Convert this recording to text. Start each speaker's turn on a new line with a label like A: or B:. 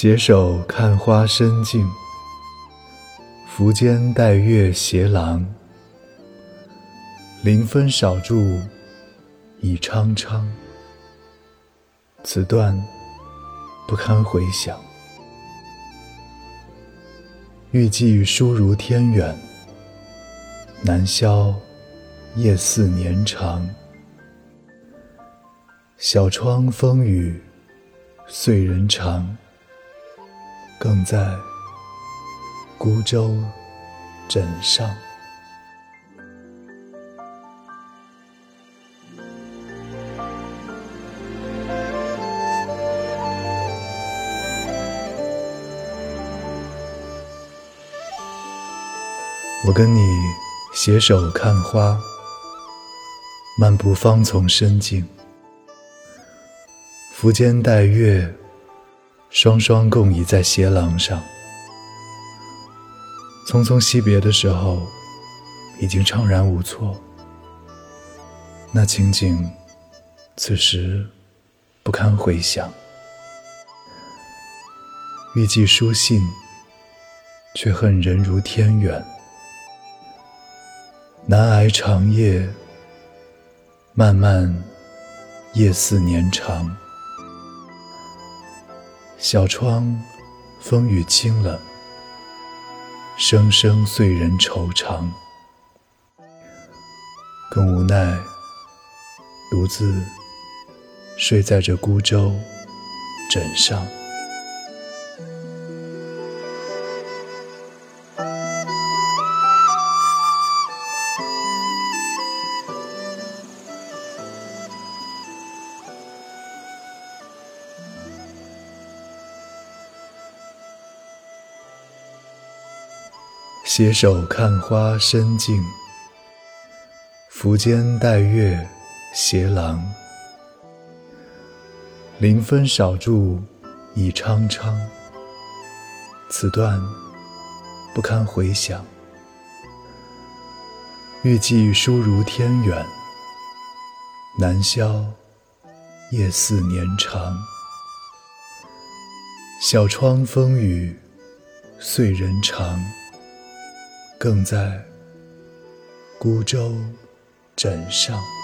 A: 携手看花深静，拂肩带月斜廊。临分少住已苍苍，此段不堪回想。欲寄书如天远，难消夜似年长。小窗风雨岁人长。更在孤舟枕上。我跟你携手看花，漫步芳丛深径，扶肩带月。双双共倚在斜廊上，匆匆惜别的时候，已经怅然无措。那情景，此时不堪回想。欲寄书信，却恨人如天远。难挨长夜，漫漫夜似年长。小窗，风雨清冷，声声碎人愁肠。更无奈，独自睡在这孤舟枕上。携手看花深静，拂肩带月斜廊。临分少住已苍苍，此段不堪回想。欲寄书如天远，难消夜似年长。小窗风雨岁人长。更在孤舟枕上。